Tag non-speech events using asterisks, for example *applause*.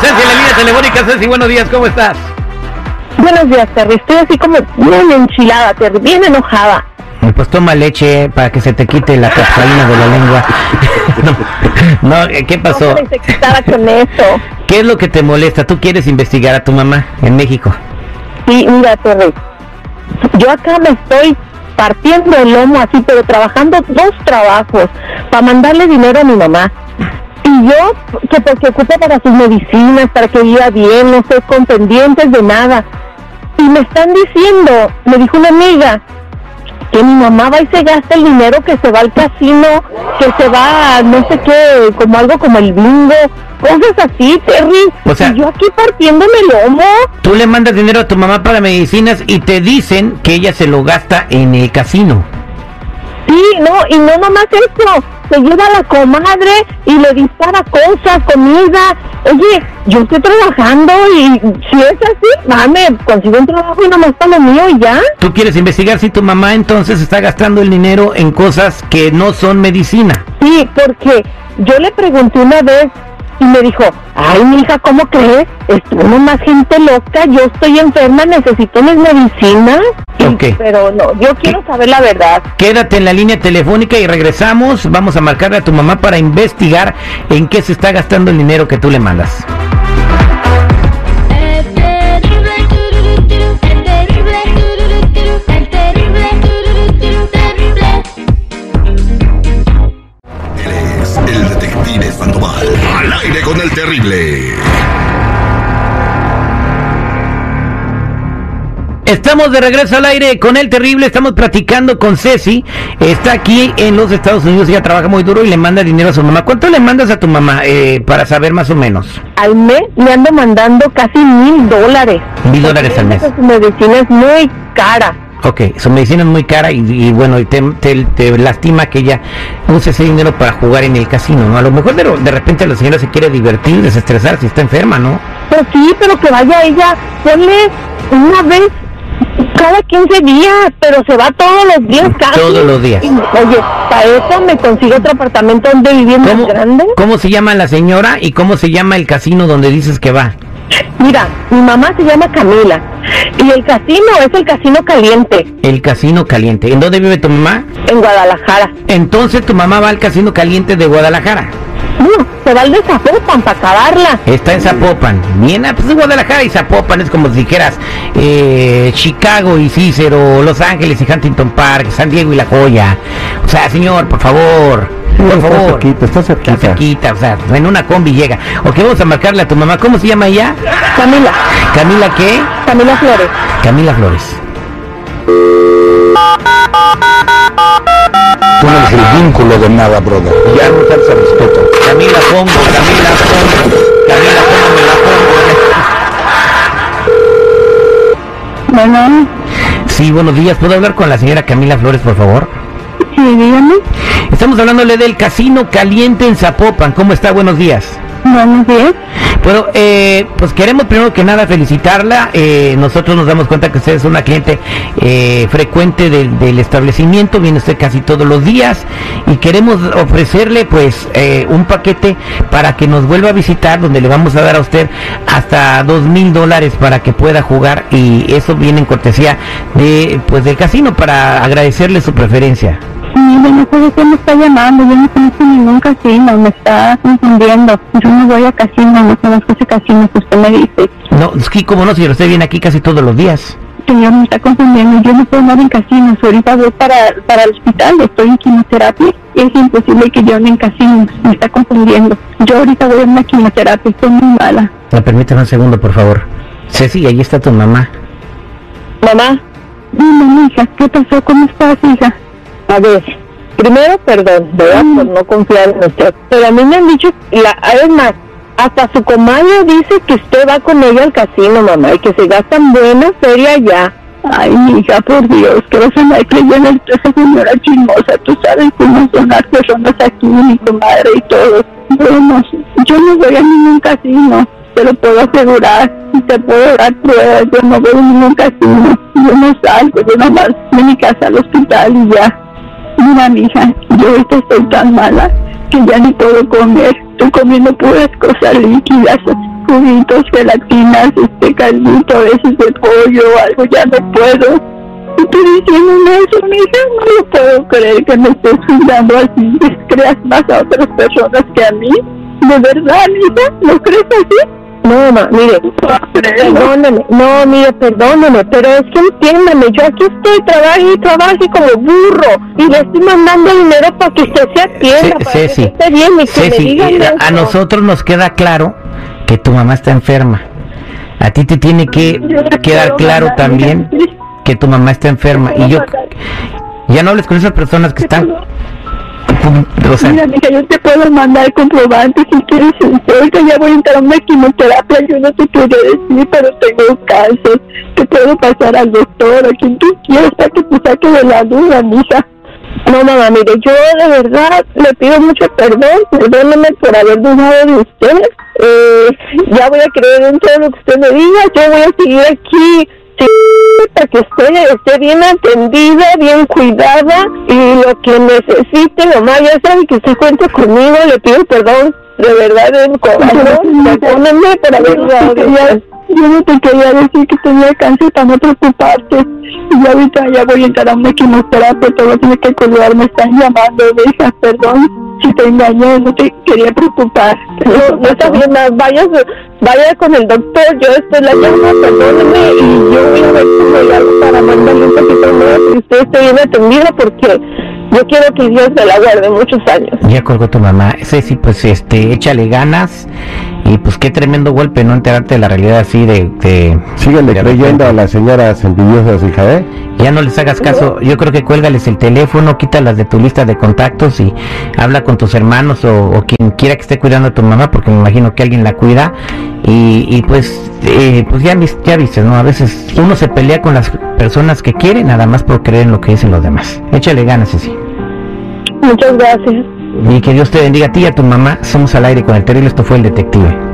Ceci en la línea telefónica. Ceci, buenos días, ¿cómo estás? Buenos días, Terry. Estoy así como bien enchilada, Terry, bien enojada. Pues toma leche para que se te quite la capsalina de la lengua. *laughs* no, no, ¿qué pasó? No con eso. ¿Qué es lo que te molesta? ¿Tú quieres investigar a tu mamá en México? Sí, mira, Terry. Yo acá me estoy partiendo el lomo así, pero trabajando dos trabajos para mandarle dinero a mi mamá. Y yo, que porque ocupa para sus medicinas, para que viva bien, no estoy con pendientes de nada. Y me están diciendo, me dijo una amiga, que mi mamá va y se gasta el dinero que se va al casino, que se va a no sé qué, como algo como el bingo, cosas así, Terry. O sea- y yo aquí partiéndome el lomo. Tú le mandas dinero a tu mamá para medicinas y te dicen que ella se lo gasta en el casino. Sí, no, y no nomás eso, se lleva a la comadre y le dispara cosas, comida. Oye, yo estoy trabajando y si es así, mame, consigo un trabajo y nomás para lo mío y ya. Tú quieres investigar si tu mamá entonces está gastando el dinero en cosas que no son medicina. Sí, porque yo le pregunté una vez y me dijo, ay, mija, ¿cómo crees? Estuvo más gente loca, yo estoy enferma, necesito mis medicinas. Pero no, yo quiero saber la verdad. Quédate en la línea telefónica y regresamos. Vamos a marcarle a tu mamá para investigar en qué se está gastando el dinero que tú le mandas. Con el terrible. Estamos de regreso al aire con el terrible, estamos platicando con Ceci, está aquí en los Estados Unidos, ella trabaja muy duro y le manda dinero a su mamá. ¿Cuánto le mandas a tu mamá eh, para saber más o menos? Al mes le ando mandando casi mil dólares. Mil dólares al mes. Su medicina es muy cara. Ok, su medicina es muy cara y, y bueno, y te, te- te lastima que ella use ese dinero para jugar en el casino, ¿no? A lo mejor de, de repente la señora se quiere divertir, desestresar si está enferma, ¿no? Pues sí, pero que vaya ella, ponle una vez cada 15 días, pero se va todos los días casi. Todos los días. Oye, para eso me consigo otro apartamento donde vivir más ¿Cómo, grande. ¿Cómo se llama la señora y cómo se llama el casino donde dices que va? Mira, mi mamá se llama Camila y el casino es el Casino Caliente El casino caliente. ¿En dónde vive tu mamá? en Guadalajara. Entonces tu mamá va al casino caliente de Guadalajara. No, se va al de Zapopan para acabarla. Está en Zapopan. Bien, ah, pues es Guadalajara y Zapopan es como si dijeras eh, Chicago y Cícero, Los Ángeles y Huntington Park, San Diego y La Joya. O sea, señor, por favor. Por está favor. cerquita, está cerquita. Está cerquita, o sea, en una combi llega. Ok, vamos a marcarle a tu mamá. ¿Cómo se llama ella? Camila, Camila, ¿qué? Camila Flores. Camila Flores. Tú no eres el vínculo de nada, brother. Ya no te ese respeto. Camila Pongo, Camila Pongo. Camila Pongo, me la pongo. Bueno, Sí, buenos días. ¿Puedo hablar con la señora Camila Flores, por favor? Sí, dígame. Estamos hablándole del casino caliente en Zapopan. ¿Cómo está? Buenos días. Buenos días. Bueno, eh, pues queremos primero que nada felicitarla. Eh, nosotros nos damos cuenta que usted es una cliente eh, frecuente del, del establecimiento, viene usted casi todos los días y queremos ofrecerle pues eh, un paquete para que nos vuelva a visitar donde le vamos a dar a usted hasta dos mil dólares para que pueda jugar y eso viene en cortesía de pues del casino para agradecerle su preferencia. Mire, no sé de qué me está llamando, yo no conozco ningún casino, me está confundiendo. Yo no voy a casino, no conozco ese casino que usted me dice. No, es que como no, señor, usted viene aquí casi todos los días. Señor, me está confundiendo, yo no puedo andar en casinos, ahorita voy para, para el hospital, estoy en quimioterapia. Es imposible que yo ande en casinos, me está confundiendo. Yo ahorita voy a una quimioterapia, estoy muy mala. Me permítame un segundo, por favor. Ceci, ahí está tu mamá. Mamá. Dime, hija, ¿qué pasó? ¿Cómo estás, hija? A ver, primero, perdón, ¿verdad? Por no confiar en usted. Pero a mí me han dicho, la, es más, hasta su comadre dice que usted va con ella al casino, mamá, y que se gastan buena feria ya. Ay, hija, por Dios, que vas a andar creyendo en esa señora chismosa. Tú sabes cómo son las personas aquí, mi comadre y todo. Bueno, yo no voy a ningún casino, te lo puedo asegurar. Y te puedo dar pruebas, yo no voy a ningún casino. Yo no salgo, yo nomás de mi casa al hospital y ya. Mira, mija, yo ahorita estoy tan mala que ya ni puedo comer. Estoy comiendo puras cosas líquidas, juguitos, gelatinas, este caldito, a veces de pollo o algo, ya no puedo. Y tú diciéndome eso, mija, no lo puedo creer que me estés juzgando así, creas más a otras personas que a mí. ¿De verdad, mija? ¿Lo crees así? No, mamá, mire, perdóneme, no, mire, perdóneme, pero es que entiéndame, yo aquí estoy, trabajo y trabajo como burro, y le estoy mandando dinero para que usted se atienda, para que esté bien y que me Ceci, digan eh, a nosotros nos queda claro que tu mamá está enferma. A ti te tiene que quedar claro también que tu mamá está enferma. Y yo, ya no hables con esas personas que están... Mira, mija, yo te puedo mandar comprobantes si quieres. Ahorita ya voy a entrar a una quimioterapia, yo no te quiero decir, pero tengo cáncer. Te puedo pasar al doctor, a quien tú quieras, para que te saque de la duda, mija. No, mamá, mire, yo de verdad le pido mucho perdón, perdóneme por haber dudado de usted. Eh, ya voy a creer en todo lo que usted me diga, yo voy a seguir aquí sí, para que usted esté bien atendida, bien cuidada y lo que necesite, mamá, ya sabe que usted cuenta conmigo, le pido perdón, de verdad, de corazón, perdóneme por haber. Yo no te quería decir que tenía cáncer para no preocuparte. Y ahorita ya voy a entrar a una quimioterapia, todo tiene que cuidar, me están llamando, deja, perdón. Si te engañé, no te quería preocupar. No, no está bien, vaya, vaya con el doctor, yo después la llamo, perdóneme, y yo voy a ver cómo le hago para mandarle un poquito más y usted esté bien atendida porque yo quiero que Dios me la guarde muchos años. ya colgó tu mamá. Ceci, pues este, échale ganas. Y pues qué tremendo golpe no enterarte de la realidad así de... de Síguele de creyendo repente. a las señoras envidiosas, hija, ¿eh? Ya no les hagas caso, yo creo que cuélgales el teléfono, quítalas de tu lista de contactos y habla con tus hermanos o, o quien quiera que esté cuidando a tu mamá, porque me imagino que alguien la cuida. Y, y pues, eh, pues ya, ya viste, ¿no? A veces uno se pelea con las personas que quiere nada más por creer en lo que dicen los demás. Échale ganas, sí. Muchas gracias. Y que Dios te bendiga a ti y a tu mamá. Somos al aire con el terrible, esto fue el detective.